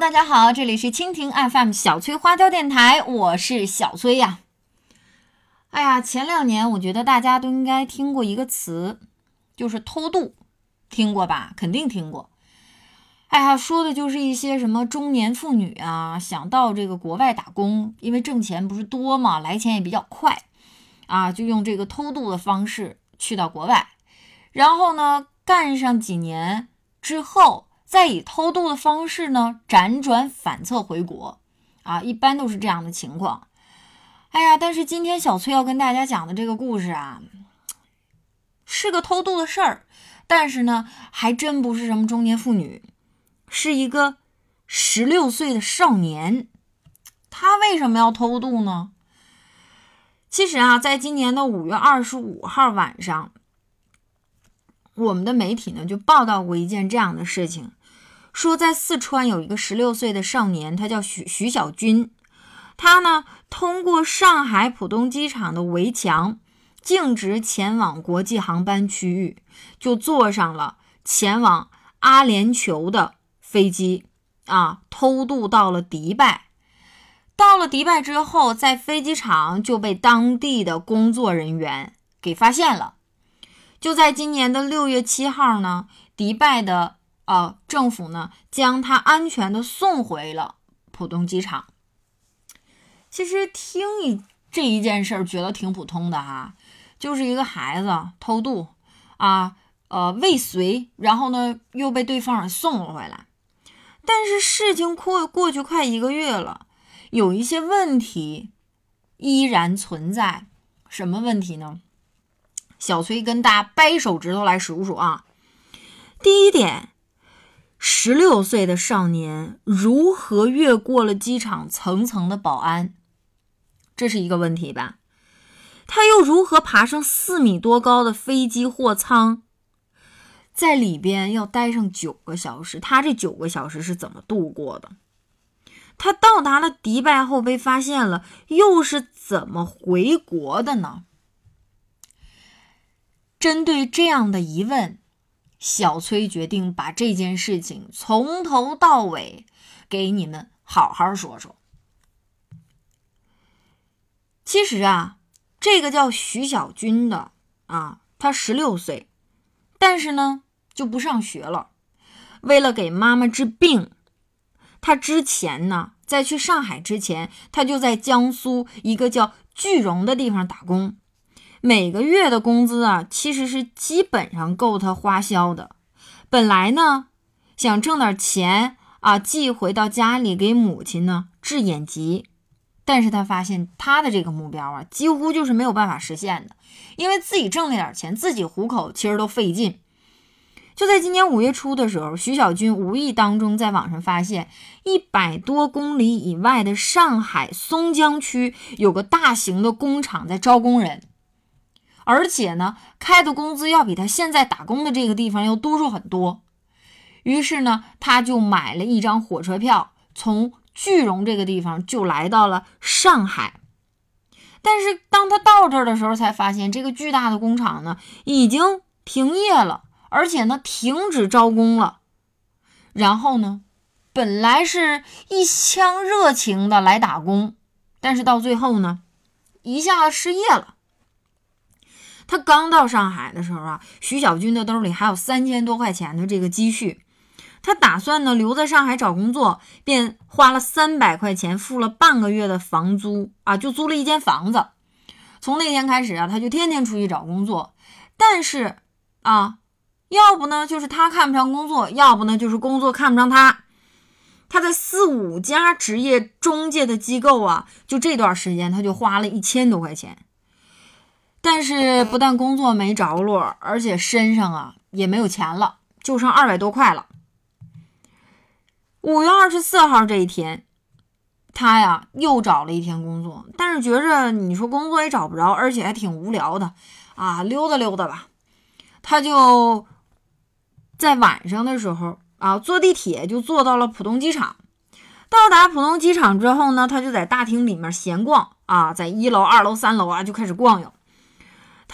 大家好，这里是蜻蜓 FM 小崔花椒电台，我是小崔呀。哎呀，前两年我觉得大家都应该听过一个词，就是偷渡，听过吧？肯定听过。哎呀，说的就是一些什么中年妇女啊，想到这个国外打工，因为挣钱不是多嘛，来钱也比较快，啊，就用这个偷渡的方式去到国外，然后呢，干上几年之后，再以偷渡的方式呢，辗转反侧回国，啊，一般都是这样的情况。哎呀，但是今天小崔要跟大家讲的这个故事啊，是个偷渡的事儿，但是呢，还真不是什么中年妇女。是一个十六岁的少年，他为什么要偷渡呢？其实啊，在今年的五月二十五号晚上，我们的媒体呢就报道过一件这样的事情，说在四川有一个十六岁的少年，他叫徐徐小军，他呢通过上海浦东机场的围墙，径直前往国际航班区域，就坐上了前往阿联酋的。飞机啊，偷渡到了迪拜。到了迪拜之后，在飞机场就被当地的工作人员给发现了。就在今年的六月七号呢，迪拜的呃政府呢，将他安全的送回了浦东机场。其实听一这一件事儿，觉得挺普通的哈，就是一个孩子偷渡啊，呃未遂，然后呢又被对方送了回来。但是事情过过去快一个月了，有一些问题依然存在。什么问题呢？小崔跟大家掰手指头来数数啊。第一点，十六岁的少年如何越过了机场层层的保安？这是一个问题吧？他又如何爬上四米多高的飞机货舱？在里边要待上九个小时，他这九个小时是怎么度过的？他到达了迪拜后被发现了，又是怎么回国的呢？针对这样的疑问，小崔决定把这件事情从头到尾给你们好好说说。其实啊，这个叫徐小军的啊，他十六岁，但是呢。就不上学了。为了给妈妈治病，他之前呢，在去上海之前，他就在江苏一个叫句容的地方打工。每个月的工资啊，其实是基本上够他花销的。本来呢，想挣点钱啊，寄回到家里给母亲呢治眼疾。但是他发现他的这个目标啊，几乎就是没有办法实现的，因为自己挣那点钱，自己糊口其实都费劲。就在今年五月初的时候，徐小军无意当中在网上发现，一百多公里以外的上海松江区有个大型的工厂在招工人，而且呢，开的工资要比他现在打工的这个地方要多出很多。于是呢，他就买了一张火车票，从句容这个地方就来到了上海。但是当他到这儿的时候，才发现这个巨大的工厂呢已经停业了。而且呢，停止招工了。然后呢，本来是一腔热情的来打工，但是到最后呢，一下子失业了。他刚到上海的时候啊，徐小军的兜里还有三千多块钱的这个积蓄，他打算呢留在上海找工作，便花了三百块钱付了半个月的房租啊，就租了一间房子。从那天开始啊，他就天天出去找工作，但是啊。要不呢，就是他看不上工作；要不呢，就是工作看不上他。他在四五家职业中介的机构啊，就这段时间，他就花了一千多块钱。但是不但工作没着落，而且身上啊也没有钱了，就剩二百多块了。五月二十四号这一天，他呀又找了一天工作，但是觉着你说工作也找不着，而且还挺无聊的啊，溜达溜达吧，他就。在晚上的时候啊，坐地铁就坐到了浦东机场。到达浦东机场之后呢，他就在大厅里面闲逛啊，在一楼、二楼、三楼啊就开始逛悠。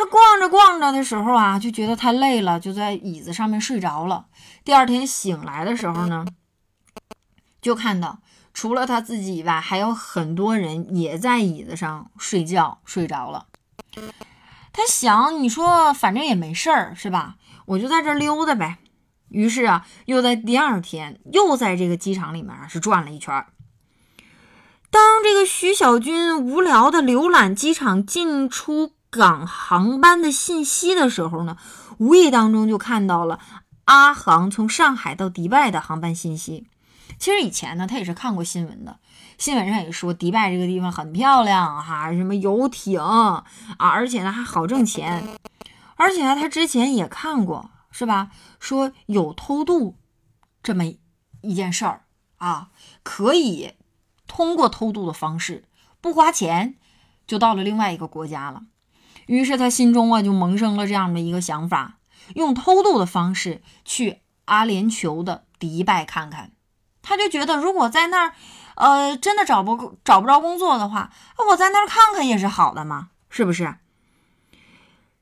他逛着逛着的时候啊，就觉得太累了，就在椅子上面睡着了。第二天醒来的时候呢，就看到除了他自己以外，还有很多人也在椅子上睡觉睡着了。他想，你说反正也没事儿，是吧？我就在这溜达呗。于是啊，又在第二天又在这个机场里面是转了一圈。当这个徐小军无聊的浏览机场进出港航班的信息的时候呢，无意当中就看到了阿航从上海到迪拜的航班信息。其实以前呢，他也是看过新闻的，新闻上也说迪拜这个地方很漂亮哈，什么游艇啊，而且呢还好挣钱，而且呢他之前也看过，是吧？说有偷渡这么一件事儿啊，可以。通过偷渡的方式，不花钱就到了另外一个国家了。于是他心中啊就萌生了这样的一个想法：用偷渡的方式去阿联酋的迪拜看看。他就觉得，如果在那儿，呃，真的找不找不着工作的话，我在那儿看看也是好的嘛，是不是？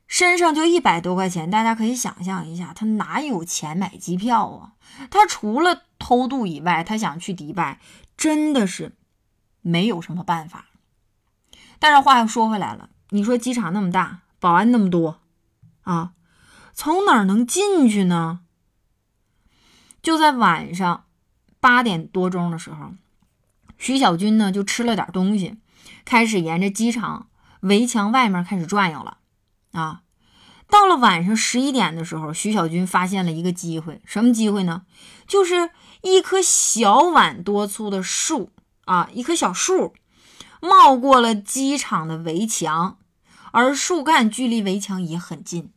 身上就一百多块钱，大家可以想象一下，他哪有钱买机票啊？他除了偷渡以外，他想去迪拜，真的是。没有什么办法，但是话又说回来了，你说机场那么大，保安那么多，啊，从哪儿能进去呢？就在晚上八点多钟的时候，徐小军呢就吃了点东西，开始沿着机场围墙外面开始转悠了。啊，到了晚上十一点的时候，徐小军发现了一个机会，什么机会呢？就是一棵小碗多粗的树。啊，一棵小树冒过了机场的围墙，而树干距离围墙也很近，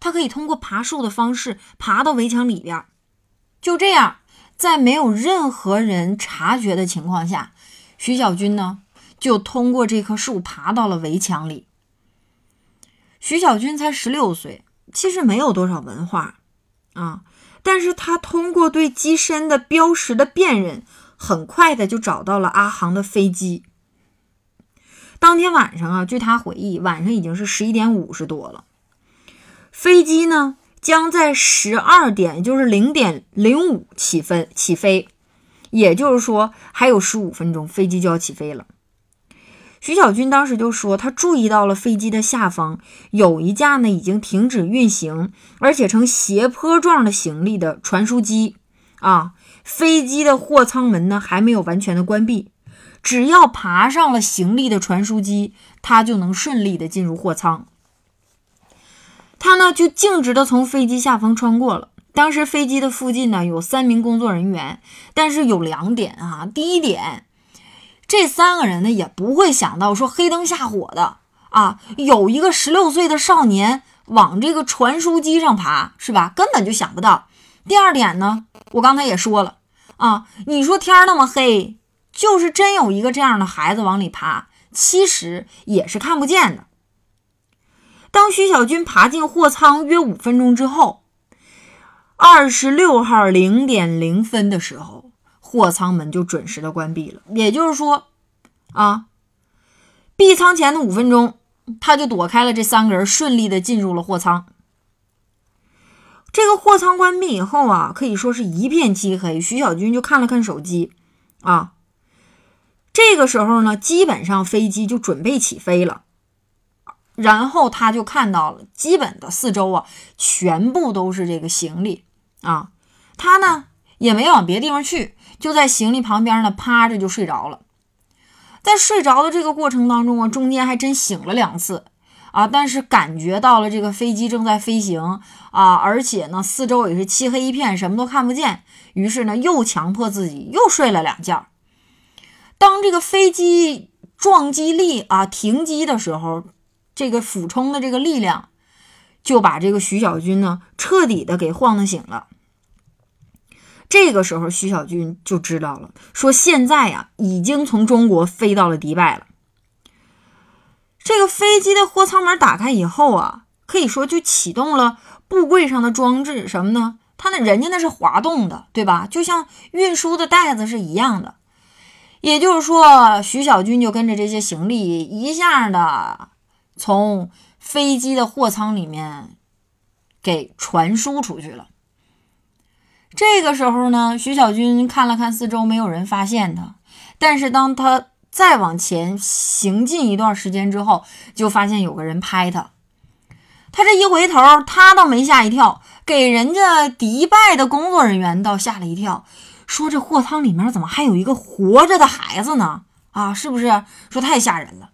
它可以通过爬树的方式爬到围墙里边。就这样，在没有任何人察觉的情况下，徐小军呢就通过这棵树爬到了围墙里。徐小军才十六岁，其实没有多少文化啊，但是他通过对机身的标识的辨认。很快的就找到了阿航的飞机。当天晚上啊，据他回忆，晚上已经是十一点五十多了。飞机呢将在十二点，就是零点零五起飞，起飞，也就是说还有十五分钟，飞机就要起飞了。徐小军当时就说，他注意到了飞机的下方有一架呢已经停止运行，而且呈斜坡状的行李的传输机啊。飞机的货舱门呢还没有完全的关闭，只要爬上了行李的传输机，他就能顺利的进入货舱。他呢就径直的从飞机下方穿过了。当时飞机的附近呢有三名工作人员，但是有两点啊，第一点，这三个人呢也不会想到说黑灯瞎火的啊，有一个十六岁的少年往这个传输机上爬，是吧？根本就想不到。第二点呢，我刚才也说了啊，你说天那么黑，就是真有一个这样的孩子往里爬，其实也是看不见的。当徐小军爬进货舱约五分钟之后，二十六号零点零分的时候，货舱门就准时的关闭了。也就是说，啊，闭舱前的五分钟，他就躲开了这三个人，顺利的进入了货舱。这个货舱关闭以后啊，可以说是一片漆黑。徐小军就看了看手机，啊，这个时候呢，基本上飞机就准备起飞了。然后他就看到了，基本的四周啊，全部都是这个行李啊。他呢也没往别地方去，就在行李旁边呢趴着就睡着了。在睡着的这个过程当中啊，中间还真醒了两次。啊！但是感觉到了这个飞机正在飞行啊，而且呢，四周也是漆黑一片，什么都看不见。于是呢，又强迫自己又睡了两觉。当这个飞机撞击力啊停机的时候，这个俯冲的这个力量就把这个徐小军呢彻底的给晃得醒了。这个时候，徐小军就知道了，说现在呀，已经从中国飞到了迪拜了。这个飞机的货舱门打开以后啊，可以说就启动了布柜上的装置，什么呢？它那人家那是滑动的，对吧？就像运输的袋子是一样的。也就是说，徐小军就跟着这些行李一下的从飞机的货舱里面给传输出去了。这个时候呢，徐小军看了看四周，没有人发现他。但是当他再往前行进一段时间之后，就发现有个人拍他。他这一回头，他倒没吓一跳，给人家迪拜的工作人员倒吓了一跳，说这货仓里面怎么还有一个活着的孩子呢？啊，是不是？说太吓人了。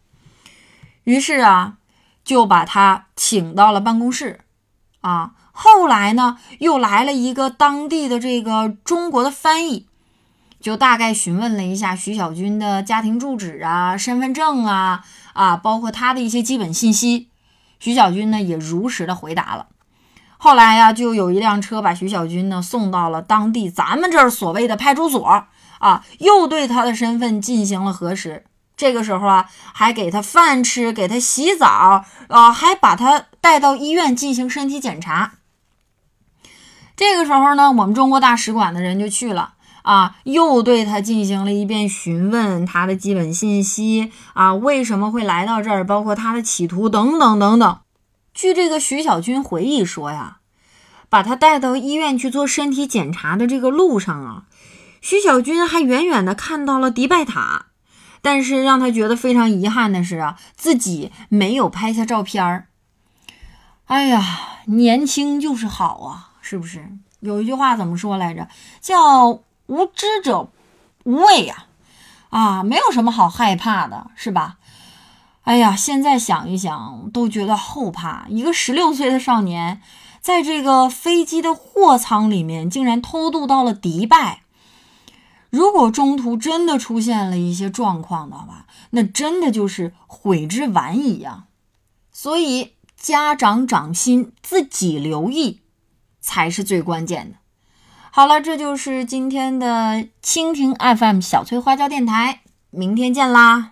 于是啊，就把他请到了办公室。啊，后来呢，又来了一个当地的这个中国的翻译，就大概询问了一下徐小军的家庭住址啊、身份证啊啊，包括他的一些基本信息。徐小军呢也如实的回答了。后来呀，就有一辆车把徐小军呢送到了当地咱们这儿所谓的派出所啊，又对他的身份进行了核实。这个时候啊，还给他饭吃，给他洗澡，啊，还把他带到医院进行身体检查。这个时候呢，我们中国大使馆的人就去了，啊，又对他进行了一遍询问，他的基本信息，啊，为什么会来到这儿，包括他的企图等等等等。据这个徐小军回忆说呀，把他带到医院去做身体检查的这个路上啊，徐小军还远远的看到了迪拜塔。但是让他觉得非常遗憾的是啊，自己没有拍下照片儿。哎呀，年轻就是好啊，是不是？有一句话怎么说来着？叫“无知者无畏”呀！啊，没有什么好害怕的，是吧？哎呀，现在想一想都觉得后怕。一个十六岁的少年，在这个飞机的货舱里面，竟然偷渡到了迪拜。如果中途真的出现了一些状况的话，那真的就是悔之晚矣呀。所以家长长心，自己留意才是最关键的。好了，这就是今天的蜻蜓 FM 小翠花椒电台，明天见啦。